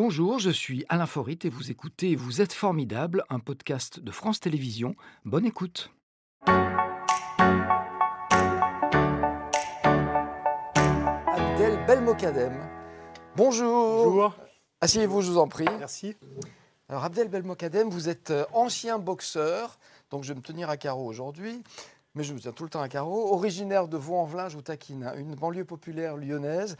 Bonjour, je suis Alain Forit et vous écoutez Vous êtes formidable, un podcast de France Télévisions. Bonne écoute. Abdel Belmokadem. Bonjour. Bonjour. Asseyez-vous, je vous en prie. Merci. Alors Abdel Belmokadem, vous êtes euh, ancien boxeur, donc je vais me tenir à carreau aujourd'hui, mais je me tiens tout le temps à carreau. Originaire de Vaux-en-Velin, je vous taquine, hein, une banlieue populaire lyonnaise.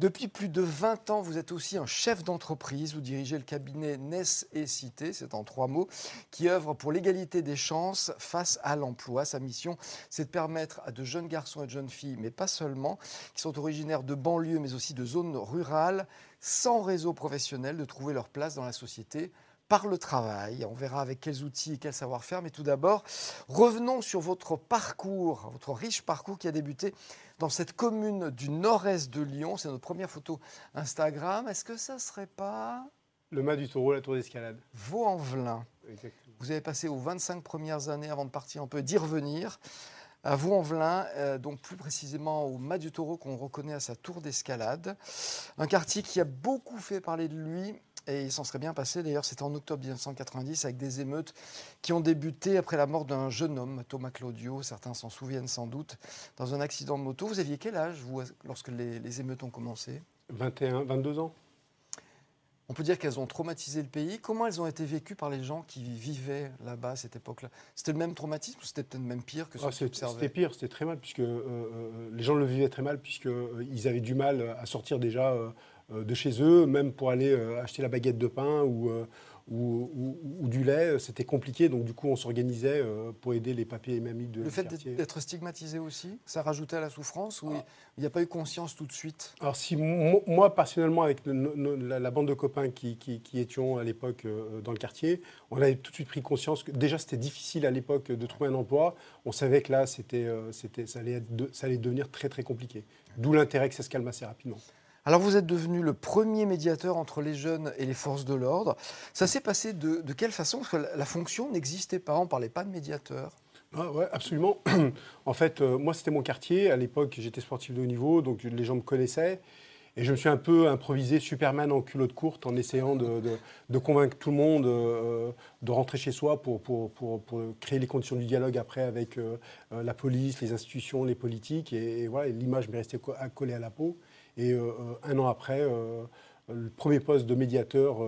Depuis plus de 20 ans, vous êtes aussi un chef d'entreprise. Vous dirigez le cabinet Ness et Cité, c'est en trois mots, qui œuvre pour l'égalité des chances face à l'emploi. Sa mission, c'est de permettre à de jeunes garçons et de jeunes filles, mais pas seulement, qui sont originaires de banlieues, mais aussi de zones rurales, sans réseau professionnel, de trouver leur place dans la société par le travail. On verra avec quels outils et quel savoir-faire. Mais tout d'abord, revenons sur votre parcours, votre riche parcours qui a débuté dans cette commune du nord-est de Lyon. C'est notre première photo Instagram. Est-ce que ça serait pas Le mât du taureau, la tour d'escalade. Vaux-en-Velin. Vous avez passé aux 25 premières années avant de partir, on peut d'y revenir. À Vaux-en-Velin, euh, donc plus précisément au Mas du Taureau qu'on reconnaît à sa tour d'escalade. Un quartier qui a beaucoup fait parler de lui et il s'en serait bien passé. D'ailleurs, c'était en octobre 1990 avec des émeutes qui ont débuté après la mort d'un jeune homme, Thomas Claudio, certains s'en souviennent sans doute, dans un accident de moto. Vous aviez quel âge, vous, lorsque les, les émeutes ont commencé? 21, 22 ans. On peut dire qu'elles ont traumatisé le pays. Comment elles ont été vécues par les gens qui vivaient là-bas à cette époque-là? C'était le même traumatisme ou c'était peut-être même pire que ce Ah, que C'était pire, c'était très mal, puisque euh, euh, les gens le vivaient très mal, puisqu'ils avaient du mal à sortir déjà euh, euh, de chez eux, même pour aller euh, acheter la baguette de pain ou, euh, ou, ou- ou du lait, c'était compliqué. Donc du coup, on s'organisait euh, pour aider les papiers et mamies de Le fait d'être stigmatisé aussi, ça rajoutait à la souffrance ou il n'y a pas eu conscience tout de suite? Alors si mo- moi personnellement avec le- la, la bande de copains qui, qui- qui étions à l'époque euh, dans le quartier, on avait tout de suite pris conscience que déjà c'était difficile à l'époque de trouver un emploi. On savait que là c'était, euh, ça, allait être ça allait devenir très très compliqué. D'où l'intérêt que ça se calme assez rapidement. Alors vous êtes devenu le premier médiateur entre les jeunes et les forces de l'ordre. Ça s'est passé de, quelle façon? Parce que la, fonction n'existait pas, on ne parlait pas de médiateur. Ah absolument. en fait, euh, moi c'était mon quartier. À l'époque, j'étais sportif de haut niveau, donc les gens me connaissaient. Et je me suis un peu improvisé Superman en culotte courte en essayant de, convaincre tout le monde euh, de rentrer chez soi pour, créer les conditions du dialogue après avec euh, la police, les institutions, les politiques. Et, voilà, l'image m'est restée co- collée à la peau. Et euh, euh, un an après, euh, le premier poste de médiateur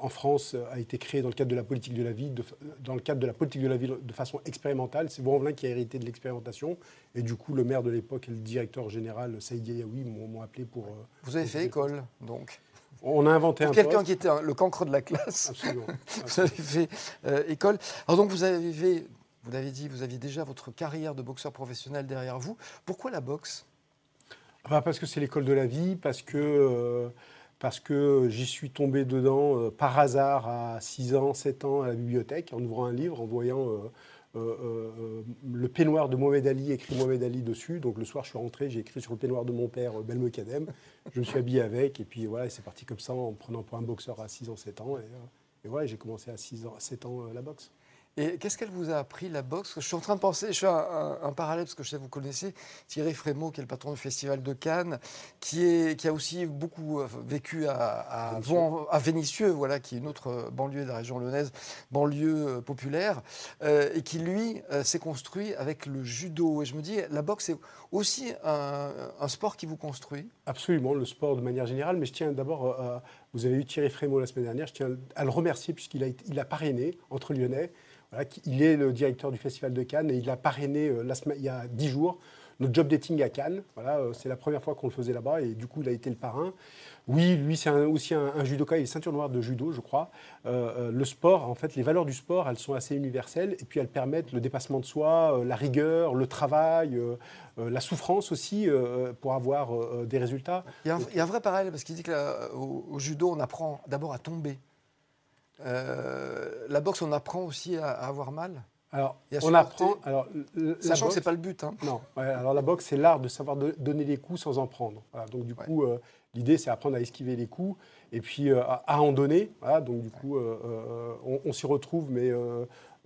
en France a été créé dans le cadre de la politique de la ville, de, dans le cadre de la politique de la ville de façon expérimentale. C'est Vaux-en-Velin qui a hérité de l'expérimentation. Et du coup, le maire de l'époque et le directeur général, Saïd m'ont appelé pour. Vous avez pour- fait école, donc? On a inventé Pour un quelqu'un qui était le cancre de la classe, Absolument. vous avez fait euh, école. Alors donc vous avez, vous l'avez dit, vous aviez déjà votre carrière de boxeur professionnel derrière vous. Pourquoi la boxe? Parce que c'est l'école de la vie, parce que, euh, que j'y suis tombé dedans euh, par hasard à 6 ans, 7 ans à la bibliothèque, en ouvrant un livre, en voyant euh, le peignoir de Mohamed Ali, écrit Mohamed Ali dessus. Donc le soir, je suis rentré, j'ai écrit sur le peignoir de mon père, Belmokadem. Je me suis habillé avec, et puis voilà, c'est parti comme ça, en prenant pour un boxeur à 6 ans, 7 ans. Et, et voilà, j'ai commencé à 6 ans, 7 ans la boxe. Et qu'est-ce qu'elle vous a appris, la boxe? Je suis en train de penser, je fais un, un- un parallèle, parce que je sais que vous connaissez Thierry Frémaux, qui est le patron du Festival de Cannes, qui, est, qui a aussi beaucoup euh, vécu à, à, voilà, qui est une autre euh, banlieue de la région lyonnaise, banlieue euh, populaire, euh, et qui, lui, euh, s'est construit avec le judo. Et je me dis, la boxe, c'est aussi un, un sport qui vous construit? Absolument, le sport de manière générale, mais je tiens d'abord, à- vous avez eu Thierry Frémaux la semaine dernière, je tiens à le remercier puisqu'il a, il a parrainé entre Lyonnais. Il est le directeur du Festival de Cannes et il a parrainé euh, il y a dix jours notre job dating à Cannes. Voilà, euh, c'est la première fois qu'on le faisait là-bas et du coup il a été le parrain. Oui, lui c'est aussi un, judoka, il est ceinture noire de judo, je crois. Euh, le sport, en fait, les valeurs du sport, elles sont assez universelles et puis elles permettent le dépassement de soi, la rigueur, le travail, la souffrance aussi pour avoir des résultats. Il y, a un, vrai parallèle, parce qu'il dit qu'au au judo, on apprend d'abord à tomber. Euh, la boxe, on apprend aussi à, à avoir mal. Alors, à on supporter. apprend. Alors, Sachant que boxe- c'est pas le but. hein. Non. ouais, alors la boxe, c'est l'art de savoir de- donner des coups sans en prendre. Voilà, donc du Ouais. coup, euh, L'idée, c'est apprendre à esquiver les coups et puis à, en donner. donc du coup, on, s'y retrouve, mais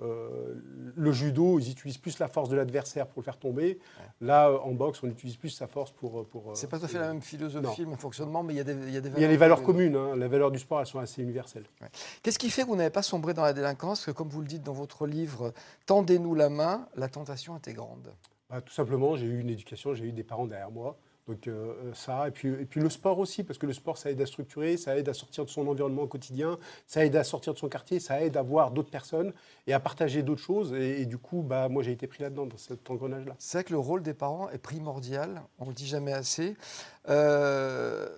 le judo, ils utilisent plus la force de l'adversaire pour le faire tomber. Là, en boxe, on utilise plus sa force pour. pour c'est pas tout à fait la même philosophie, le même fonctionnement, mais il y a des, il y a des valeurs. Il y a les valeurs communes. Hein. Les valeurs du sport, elles sont assez universelles. Qu'est-ce qui fait que vous n'avez pas sombré dans la délinquance? Que, comme vous le dites dans votre livre, Tendez-nous la main, la tentation était grande bah, Tout simplement, j'ai eu une éducation, j'ai eu des parents derrière moi donc euh, euh, ça, et puis, et puis le sport aussi, parce que le sport, ça aide à structurer, ça aide à sortir de son environnement quotidien, ça aide à sortir de son quartier, ça aide à voir d'autres personnes et à partager d'autres choses. Et, du coup, bah, moi, j'ai été pris là-dedans, dans cet engrenage-là. C'est vrai que le rôle des parents est primordial, on ne le dit jamais assez. Euh,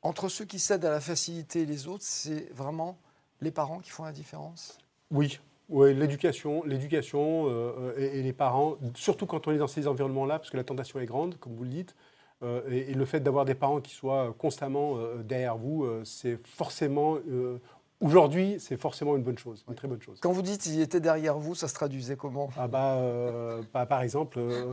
entre ceux qui cèdent à la facilité et les autres, c'est vraiment les parents qui font la différence? Oui, oui, l'éducation, l'éducation euh, et, les parents, surtout quand on est dans ces environnements-là, parce que la tentation est grande, comme vous le dites, euh, et, le fait d'avoir des parents qui soient constamment euh, derrière vous, c'est forcément, aujourd'hui, c'est forcément une bonne chose, une très bonne chose. Quand vous dites qu'ils étaient derrière vous, ça se traduisait comment? Ah bah, bah, Par exemple, euh,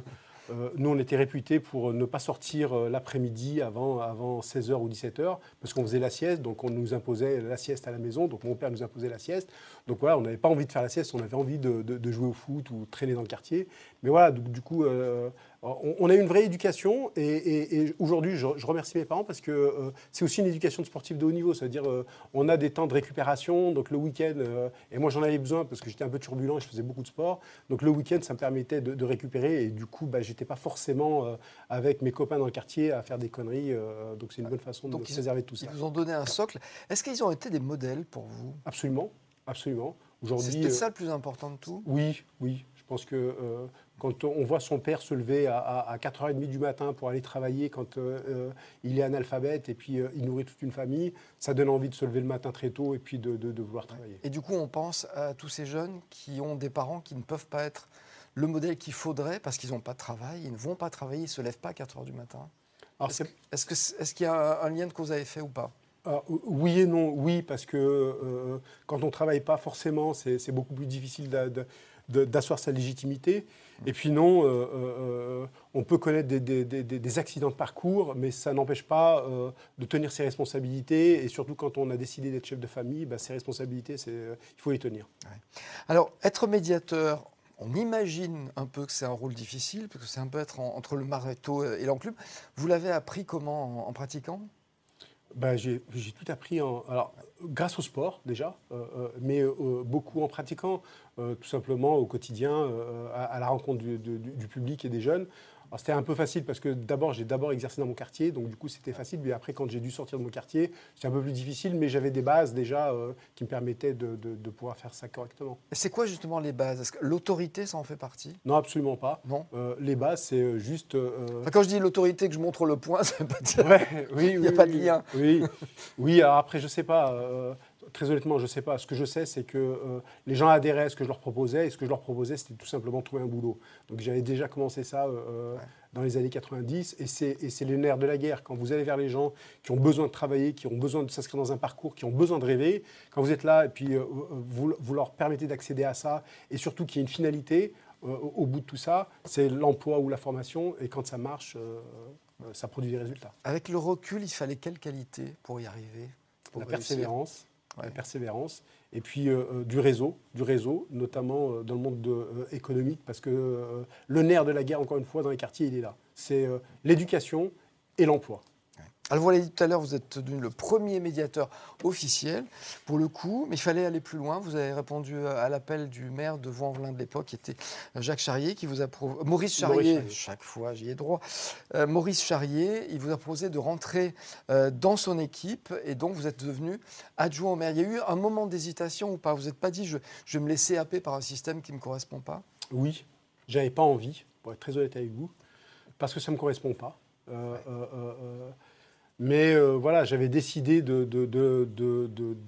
nous, on était réputés pour ne pas sortir euh, l'après-midi avant, avant 16h ou 17h, parce qu'on faisait la sieste, donc on nous imposait la sieste à la maison, donc mon père nous imposait la sieste. Donc voilà, on n'avait pas envie de faire la sieste, on avait envie de, jouer au foot ou traîner dans le quartier. Mais voilà, du, coup, euh, on, a eu une vraie éducation et, aujourd'hui, je, remercie mes parents parce que euh, c'est aussi une éducation de sportif de haut niveau. C'est-à-dire, euh, on a des temps de récupération. Donc le week-end, euh, et moi j'en avais besoin parce que j'étais un peu turbulent et je faisais beaucoup de sport. Donc le week-end, ça me permettait de, récupérer et du coup, bah, j'étais pas forcément avec mes copains dans le quartier à faire des conneries. donc c'est une bonne façon de se préserver de tout ça. Ils vous ont donné un socle. Est-ce qu'ils ont été des modèles pour vous? Absolument, absolument. Aujourd'hui, c'était ça le plus important de tout? Oui, oui. Je pense que quand on voit son père se lever à, 4h30 du matin pour aller travailler quand euh, euh, il est analphabète et puis euh, il nourrit toute une famille, ça donne envie de se lever le matin très tôt et puis de, vouloir travailler. Et du coup, on pense à tous ces jeunes qui ont des parents qui ne peuvent pas être le modèle qu'il faudrait parce qu'ils n'ont pas de travail, ils ne vont pas travailler, ils ne se lèvent pas à 4h du matin. Est-ce qu'il est y a un lien de cause à effet ou pas? Oui et non. Oui, parce que quand on ne travaille pas, forcément, c'est beaucoup plus difficile d'asseoir sa légitimité. Et puis non, euh, euh, euh, on peut connaître des, accidents de parcours, mais ça n'empêche pas de tenir ses responsabilités. Et surtout quand on a décidé d'être chef de famille, bah, ses responsabilités, il faut les tenir. Alors, être médiateur, on imagine un peu que c'est un rôle difficile, parce que c'est un peu être entre le maréto et l'enclume. Vous l'avez appris comment en pratiquant? Bah, j'ai, tout appris alors, grâce au sport déjà, euh, euh, mais euh, beaucoup en pratiquant, tout simplement au quotidien, à, la rencontre du, public et des jeunes c'était un peu facile parce que d'abord, j'ai d'abord exercé dans mon quartier, donc du coup, c'était facile. Mais après, quand j'ai dû sortir de mon quartier, c'était un peu plus difficile, mais j'avais des bases déjà euh, qui me permettaient de, pouvoir faire ça correctement. C'est quoi justement les bases? Est-ce que l'autorité, ça en fait partie? Non, absolument pas. Non. Euh, les bases, c'est euh, juste. quand je dis l'autorité, que je montre le point, ça veut pas dire. Ouais, oui, Il n'y a pas de lien. Oui, oui. Alors après, je sais pas très honnêtement, je ne sais pas. Ce que je sais, c'est que euh, les gens adhéraient à ce que je leur proposais, et ce que je leur proposais, c'était tout simplement trouver un boulot. Donc j'avais déjà commencé ça euh, euh, dans les années 90, et c'est le nerf de la guerre. Quand vous allez vers les gens qui ont besoin de travailler, qui ont besoin de s'inscrire dans un parcours, qui ont besoin de rêver, quand vous êtes là, et puis vous, vous, leur permettez d'accéder à ça, et surtout qu'il y ait une finalité, au bout de tout ça, c'est l'emploi ou la formation, et quand ça marche, ça produit des résultats. Avec le recul, il fallait quelle qualité pour y arriver? La persévérance la persévérance, et puis euh, euh, du réseau, du réseau, notamment euh, dans le monde économique, parce que le nerf de la guerre, encore une fois, dans les quartiers, il est là. C'est l'éducation et l'emploi. Alors vous l'avez dit tout à l'heure, vous êtes devenu le premier médiateur officiel pour le coup, mais il fallait aller plus loin. Vous avez répondu à l'appel du maire de Vaux-en-Velin de l'époque, qui était Jacques Charrier, qui vous a Maurice Charrier, chaque fois j'y ai droit. Euh, Maurice Charrier, il vous a proposé de rentrer euh, dans son équipe et donc vous êtes devenu adjoint au maire. Il y a eu un moment d'hésitation ou pas? Vous n'êtes pas dit je, je vais me laisser happer par un système qui ne me correspond pas? Oui, j'avais pas envie, pour être très honnête avec vous, parce que ça ne me correspond pas. Euh, mais euh, voilà, j'avais décidé de,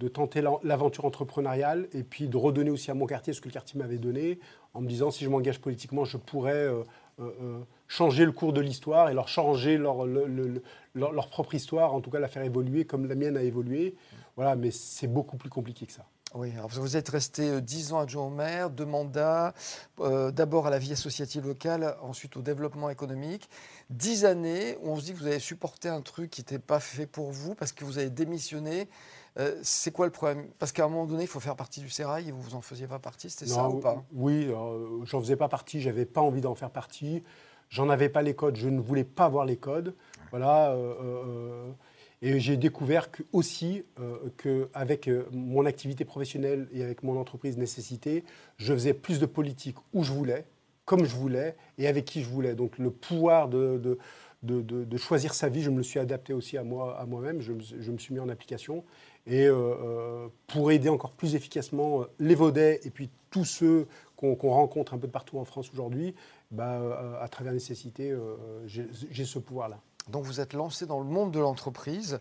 tenter l'aventure entrepreneuriale et puis de redonner aussi à mon quartier ce que le quartier m'avait donné, en me disant si je m'engage politiquement, je pourrais euh, euh, changer le cours de l'histoire et leur changer leur, leur, propre histoire, en tout cas la faire évoluer comme la mienne a évolué. Voilà, mais c'est beaucoup plus compliqué que ça. Oui, alors vous êtes resté 10 ans adjoint au maire, deux mandats, euh, d'abord à la vie associative locale, ensuite au développement économique. Dix années où on se dit que vous avez supporté un truc qui n'était pas fait pour vous parce que vous avez démissionné. Euh, c'est quoi le problème? Parce qu'à un moment donné, il faut faire partie du sérail et vous en faisiez pas partie, c'était ça ou pas? Oui, euh, j'en faisais pas partie, j'avais pas envie d'en faire partie. J'en avais pas les codes, je ne voulais pas voir les codes. Voilà. Euh, et j'ai découvert que, aussi qu'avec mon activité professionnelle et avec mon entreprise Nécessité, je faisais plus de politique où je voulais, comme je voulais et avec qui je voulais. Donc le pouvoir de, de, choisir sa vie, je me le suis adapté aussi à moi, à moi-même. Je, me suis mis en application et euh, euh, pour aider encore plus efficacement euh, les Vaudais et puis tous ceux qu'on rencontre un peu de partout en France aujourd'hui, bah, à travers nécessité, j'ai ce pouvoir-là. Donc vous êtes lancé dans le monde de l'entreprise,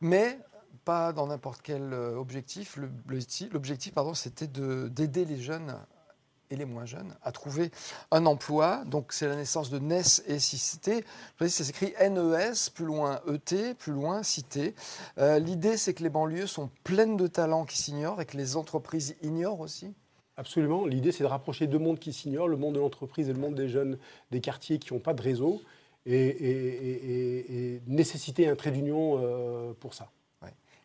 mais pas dans n'importe quel objectif. L'objectif, pardon, c'était d'aider les jeunes et les moins jeunes à trouver un emploi. Donc c'est la naissance de NES et Cité. Ça s'écrit NES, plus loin ET, plus loin Cité. Euh, l'idée c'est que les banlieues sont pleines de talents qui s'ignorent et que les entreprises ignorent aussi. Absolument. L'idée c'est de rapprocher deux mondes qui s'ignorent, le monde de l'entreprise et le monde des jeunes des quartiers qui n'ont pas de réseau et, nécessiter un trait d'union euh, pour ça.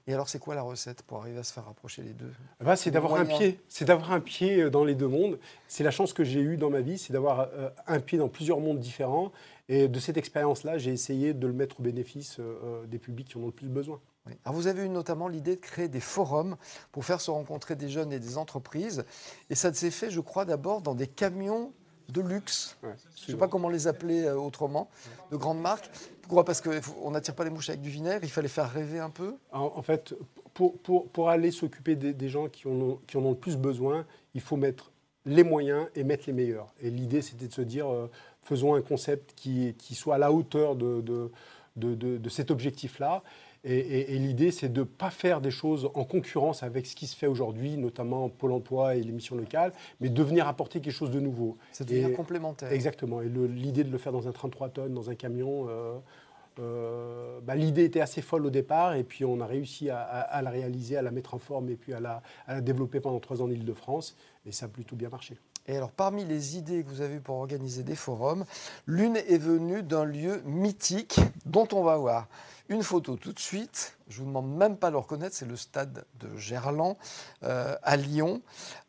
Et alors, c'est quoi la recette pour arriver à se faire rapprocher les deux? Eh ben, C'est d'avoir un pied. C'est d'avoir un pied euh, dans les deux mondes. C'est la chance que j'ai eue dans ma vie, c'est d'avoir euh, un pied dans plusieurs mondes différents. Et de cette expérience-là, j'ai essayé de le mettre au bénéfice euh, des publics qui en ont le plus besoin. Alors vous avez eu notamment l'idée de créer des forums pour faire se rencontrer des jeunes et des entreprises. Et ça s'est fait, je crois, d'abord dans des camions de luxe. je ne sais pas comment les appeler autrement, de grandes marques. Pourquoi? Parce qu'on n'attire pas les mouches avec du vinaigre, il fallait faire rêver un peu En, fait, pour, pour, pour aller s'occuper des, gens qui, ont, qui en ont le plus besoin, il faut mettre les moyens et mettre les meilleurs. Et l'idée, c'était de se dire, euh, faisons un concept qui, qui, soit à la hauteur de, de, de, de cet objectif-là. Et, l'idée, c'est de ne pas faire des choses en concurrence avec ce qui se fait aujourd'hui, notamment Pôle emploi et les missions locales, mais de venir apporter quelque chose de nouveau. C'est devenir complémentaire. Exactement. Et l'idée de le faire dans un 33 tonnes, dans un camion, euh, euh, bah, l'idée était assez folle au départ, et puis on a réussi à, la réaliser, à la mettre en forme, et puis à la, à la développer pendant trois ans en Ile-de-France, et ça a plutôt bien marché. Et alors, parmi les idées que vous avez pour organiser des forums, l'une est venue d'un lieu mythique dont on va voir une photo tout de suite. Je vous demande même pas de le reconnaître, c'est le stade de Gerland euh, à Lyon,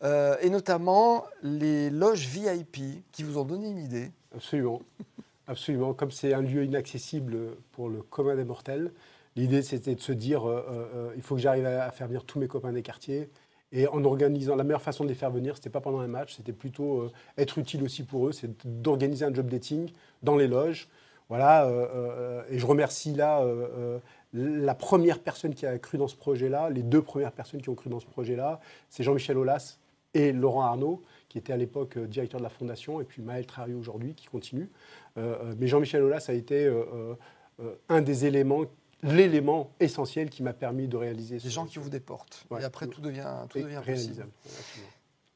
euh, et notamment les loges VIP qui vous ont donné une idée. Absolument, absolument. Comme c'est un lieu inaccessible pour le commun des mortels, l'idée c'était de se dire euh, il faut que j'arrive à faire venir tous mes copains des quartiers. Et en organisant, la meilleure façon de les faire venir, c'était pas pendant un match, c'était plutôt être utile aussi pour eux, c'est d'organiser un job dating dans les loges, voilà, euh, euh, et je remercie là euh, la première personne qui a cru dans ce projet-là, les deux premières personnes qui ont cru dans ce projet-là, c'est Jean-Michel Aulas et Laurent Arnaud, qui était à l'époque directeur de la fondation, et puis Maël Trario aujourd'hui, qui continue. mais Jean-Michel Aulas a été un des éléments l'élément essentiel qui m'a permis de réaliser. Les gens qui vous déportent. et après, tout devient, tout devient réalisable.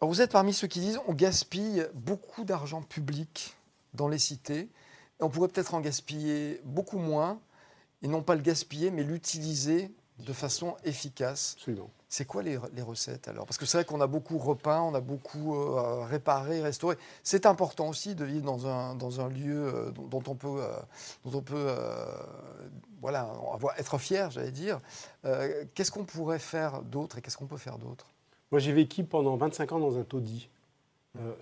Alors vous êtes parmi ceux qui disent on gaspille beaucoup d'argent public dans les cités on pourrait peut-être en gaspiller beaucoup moins, et non pas le gaspiller, mais l'utiliser de façon efficace. C'est quoi les, recettes alors? Parce que c'est vrai qu'on a beaucoup repeint, on a beaucoup euh, réparé, restauré. C'est important aussi de vivre dans un, dans un lieu euh, dont, on peut, euh, dont on peut voilà, être fier, j'allais dire. qu'est-ce qu'on pourrait faire d'autre et qu'est-ce qu'on peut faire d'autre? Moi, j'ai vécu pendant 25 ans dans un taudis.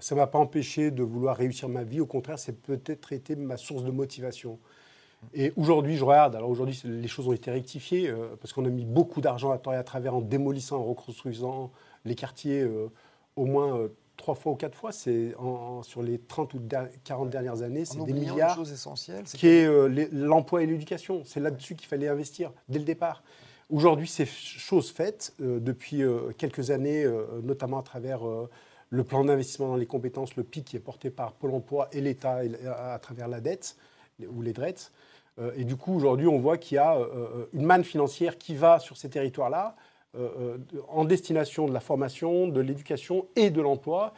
Ça ne m'a pas empêché de vouloir réussir ma vie. Au contraire, c'est peut-être été ma source de motivation. Et aujourd'hui, je regarde. Alors aujourd'hui, les choses ont été rectifiées euh, parce qu'on a mis beaucoup d'argent à temps et à travers en démolissant, en reconstruisant les quartiers euh, au moins trois fois ou quatre fois. C'est sur les 30 ou 40 dernières années, c'est des milliards. Chose essentielle, qui est l'emploi et l'éducation. C'est là-dessus qu'il fallait investir dès le départ. Aujourd'hui, c'est chose faite depuis quelques années, notamment à travers le plan d'investissement dans les compétences, le PIC, qui est porté par Pôle emploi et l'État à travers la dette ou les drettes. Euh, et du coup, aujourd'hui, on voit qu'il y a euh, une manne financière qui va sur ces territoires-là euh, en destination de la formation, de l'éducation et de l'emploi.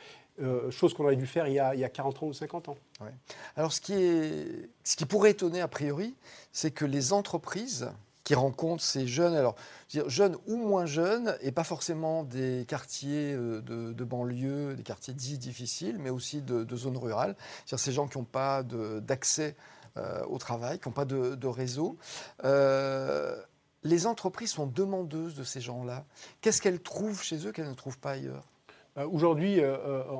chose qu'on aurait dû faire il y, a, 40 ans ou 50 ans. Alors ce qui, pourrait étonner a priori, c'est que les entreprises qui rencontre ces jeunes, alors jeunes ou moins jeunes, et pas forcément des quartiers euh, de, banlieue, des quartiers dits difficiles, mais aussi de, zones rurales. C'est-à-dire ces gens qui n'ont pas d'accès euh, au travail, qui n'ont pas de, réseau. Euh, les entreprises sont demandeuses de ces gens-là. Qu'est-ce qu'elles trouvent chez eux qu'elles ne trouvent pas ailleurs? Aujourd'hui,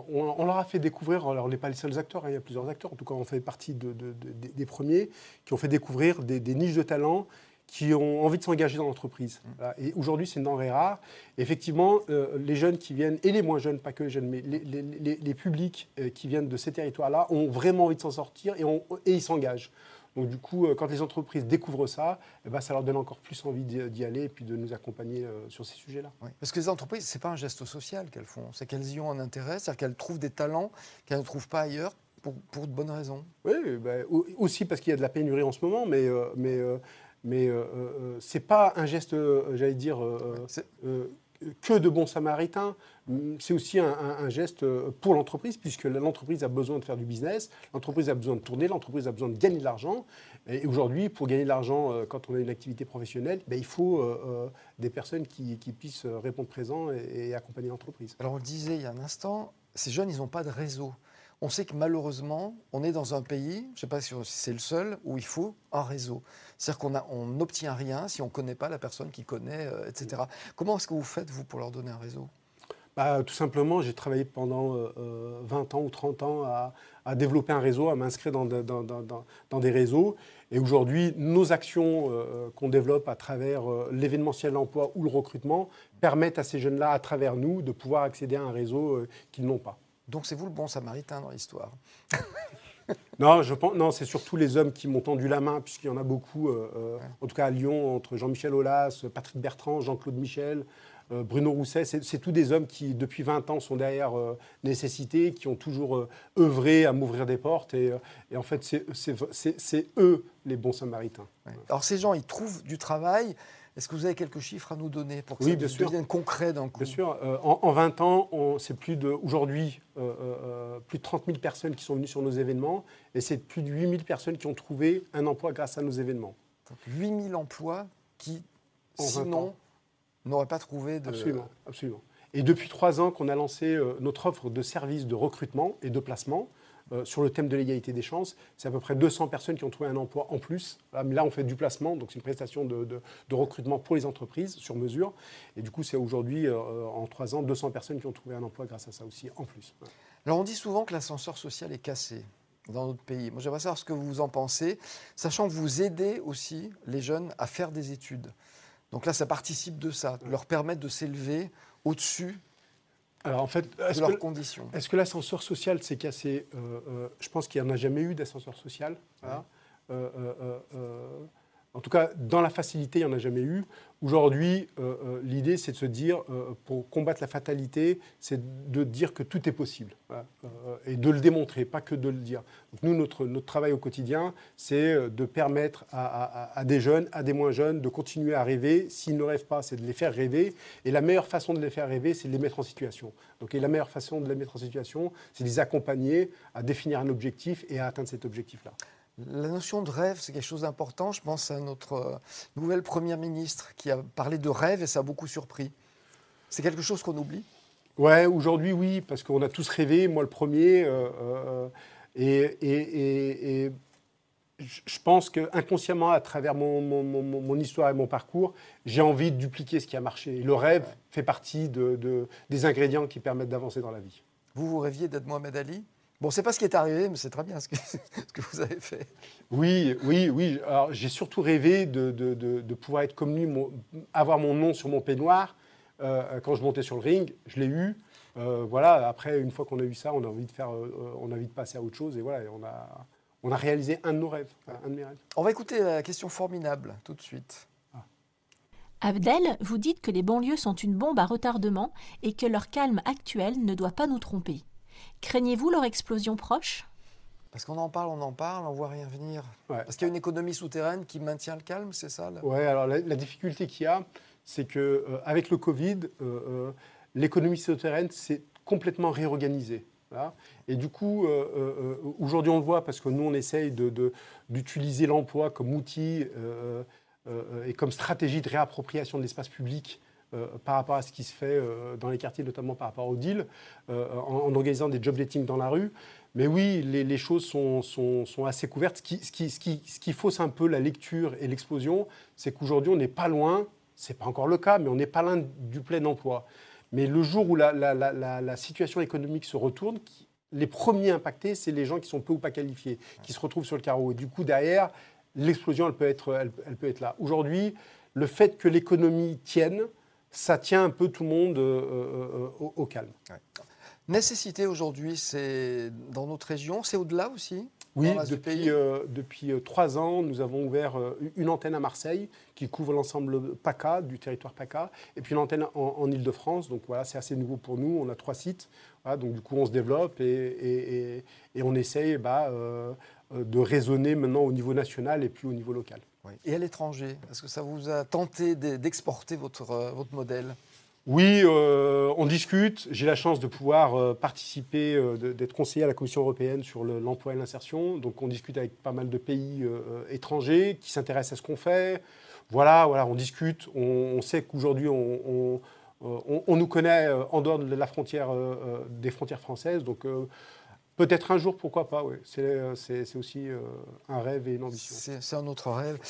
on, leur a fait découvrir, alors on n'est pas les seuls acteurs, hein, il y a plusieurs acteurs, en tout cas on fait partie des premiers, qui ont fait découvrir des, des niches de talents qui ont envie de s'engager dans l'entreprise. Mmh. Et aujourd'hui, c'est une denrée rare. Effectivement, euh, les jeunes qui viennent, et les moins jeunes, pas que les jeunes, mais les, publics euh, qui viennent de ces territoires-là ont vraiment envie de s'en sortir et, et ils s'engagent. Donc du coup, euh, quand les entreprises découvrent ça, eh ben, ça leur donne encore plus envie d'y aller et puis de nous accompagner sur ces sujets-là. Parce que les entreprises, ce n'est pas un geste social qu'elles font, c'est qu'elles y ont un intérêt, c'est-à-dire qu'elles trouvent des talents qu'elles ne trouvent pas ailleurs pour, pour de bonnes raisons. Oui, ben, aussi parce qu'il y a de la pénurie en ce moment, mais, euh, euh, ce n'est pas un geste, euh, j'allais dire, que de bon samaritain. C'est aussi un, geste pour l'entreprise, puisque l'entreprise a besoin de faire du business, l'entreprise a besoin de tourner, l'entreprise a besoin de gagner de l'argent. Et aujourd'hui, pour gagner de l'argent, quand on a une activité professionnelle, ben, il faut des personnes qui, puissent répondre présent et, et accompagner l'entreprise. Alors on le disait il y a un instant, ces jeunes, ils n'ont pas de réseau on sait que malheureusement, on est dans un pays, je ne sais pas si c'est le seul, où il faut un réseau. C'est-à-dire qu'on n'obtient rien si on ne connaît pas la personne qui connaît, euh, etc. Comment est-ce que vous faites, vous, pour leur donner un réseau? Bah, Tout simplement, j'ai travaillé pendant 20 euh, euh, ans ou 30 ans à, développer un réseau, à m'inscrire dans, dans, des réseaux. Et aujourd'hui, nos actions qu'on développe à travers l'événementiel emploi ou le recrutement permettent à ces jeunes-là, à travers nous, de pouvoir accéder à un réseau qu'ils n'ont pas. Donc c'est vous le bon samaritain dans l'histoire. non, je pense, non, c'est surtout les hommes qui m'ont tendu la main, puisqu'il y en a beaucoup, euh, euh, en tout cas à Lyon, entre Jean-Michel Aulas, Patrick Bertrand, Jean-Claude Michel, euh, Bruno Rousset. C'est tous des hommes qui, depuis 20 ans, sont derrière Nécessité, qui ont toujours œuvré à m'ouvrir des portes. Et, en fait, c'est eux les bons samaritains. Alors ces gens, ils trouvent du travail. Est-ce que vous avez quelques chiffres à nous donner pour que oui, ça bien devienne concret d'un coup Bien sûr. Euh, en, 20 ans, c'est plus de aujourd'hui euh, euh, plus de 30 000 personnes qui sont venues sur nos événements et c'est plus de 8 000 personnes qui ont trouvé un emploi grâce à nos événements. 8 000 emplois qui, sinon, n'auraient pas trouvé de... Absolument, absolument. Et depuis trois ans qu'on a lancé notre offre de services de recrutement et de placement, euh, sur le thème de l'égalité des chances. C'est à peu près 200 personnes qui ont trouvé un emploi en plus. Mais là, on fait du placement, donc c'est une prestation de, recrutement pour les entreprises sur mesure. Et du coup, c'est aujourd'hui, euh, en trois ans, 200 personnes qui ont trouvé un emploi grâce à ça aussi, en plus. Alors, on dit souvent que l'ascenseur social est cassé dans notre pays. Moi, j'aimerais savoir ce que vous en pensez, sachant que vous aidez aussi les jeunes à faire des études. Donc là, ça participe de ça, leur permettre de s'élever au-dessus alors en fait, est-ce que, conditions. Est-ce que l'ascenseur social s'est cassé euh, euh, Je pense qu'il n'y en a jamais eu d'ascenseur social. Euh, en tout cas, dans la facilité, il n'y en a jamais eu. Aujourd'hui, euh, euh, l'idée, c'est de se dire, euh, pour combattre la fatalité, c'est de dire que tout est possible. et de le démontrer, pas que de le dire. nous, notre, travail au quotidien, c'est de permettre à, des jeunes, à des moins jeunes, de continuer à rêver. S'ils ne rêvent pas, c'est de les faire rêver. Et la meilleure façon de les faire rêver, c'est de les mettre en situation. Donc, et la meilleure façon de les mettre en situation, c'est de les accompagner à définir un objectif et à atteindre cet objectif-là. La notion de rêve, c'est quelque chose d'important. Je pense à notre euh, nouvelle Première ministre qui a parlé de rêve et ça a beaucoup surpris. C'est quelque chose qu'on oublie? Ouais, aujourd'hui, oui, parce qu'on a tous rêvé, moi le premier. Euh, euh, et, je pense qu'inconsciemment, à travers mon, histoire et mon parcours, j'ai envie de dupliquer ce qui a marché. le rêve fait partie des ingrédients qui permettent d'avancer dans la vie. Vous, vous rêviez d'être Mohamed Ali? Bon, c'est pas ce qui est arrivé, mais c'est très bien ce que, ce que, vous avez fait. Oui, oui, oui. Alors, j'ai surtout rêvé de, de, de, pouvoir être comme lui, avoir mon nom sur mon peignoir euh, quand je montais sur le ring. Je l'ai eu. Euh, voilà. Après, une fois qu'on a eu ça, on a envie de faire, euh, on a envie de passer à autre chose. Et voilà, on a, on a réalisé un de nos rêves, un de mes rêves. On va écouter la question formidable tout de suite. Ah. Abdel, vous dites que les banlieues sont une bombe à retardement et que leur calme actuel ne doit pas nous tromper. Craignez-vous leur explosion proche? Parce qu'on en parle, on en parle, on voit rien venir. Parce qu'il y a une économie souterraine qui maintient le calme, c'est ça Oui, alors la, difficulté qu'il y a, c'est qu'avec euh, avec le Covid, euh, euh, l'économie souterraine s'est complètement réorganisée. Et du coup, aujourd'hui, on le voit parce que nous, on essaye d'utiliser l'emploi comme outil et comme stratégie de réappropriation de l'espace public par rapport à ce qui se fait dans les quartiers, notamment par rapport au deal, en, organisant des job dating dans la rue. Mais oui, les, choses sont, assez couvertes. Ce qui, fausse un peu la lecture et l'explosion, c'est qu'aujourd'hui, on n'est pas loin, ce n'est pas encore le cas, mais on n'est pas loin du plein emploi. Mais le jour où la, situation économique se retourne, les premiers impactés, c'est les gens qui sont peu ou pas qualifiés, qui se retrouvent sur le carreau. Et du coup, derrière, l'explosion, elle, peut être là. Aujourd'hui, le fait que l'économie tienne, ça tient un peu tout le monde euh, euh, euh, au, calme. Nécessité aujourd'hui, c'est dans notre région, c'est au-delà aussi oui, depuis, depuis trois ans, nous avons ouvert une antenne à Marseille qui couvre l'ensemble PACA, du territoire PACA, et puis une antenne en, Ile-de-France. Donc voilà, c'est assez nouveau pour nous. On a trois sites. donc du coup, on se développe et, et, on essaye bah, de raisonner maintenant au niveau national et puis au niveau local. Et à l'étranger, est-ce que ça vous a tenté d'exporter votre, euh, votre modèle? Oui, euh, on discute. J'ai la chance de pouvoir euh, participer, d'être conseiller à la Commission européenne sur l'emploi et l'insertion. Donc on discute avec pas mal de pays étrangers qui s'intéressent à ce qu'on fait. Voilà, voilà, on discute. On, sait qu'aujourd'hui, on, on, nous connaît en dehors de la frontière, des frontières françaises. Donc Peut-être un jour, pourquoi pas, oui. C'est aussi euh, un rêve et une ambition. C'est un autre rêve.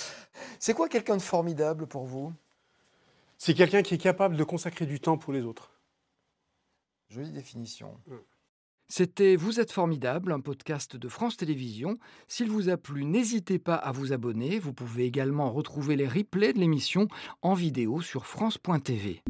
C'est quoi quelqu'un de formidable pour vous? C'est quelqu'un qui est capable de consacrer du temps pour les autres. Jolie définition. C'était Vous êtes formidable, un podcast de France Télévisions. S'il vous a plu, n'hésitez pas à vous abonner. Vous pouvez également retrouver les replays de l'émission en vidéo sur France.tv.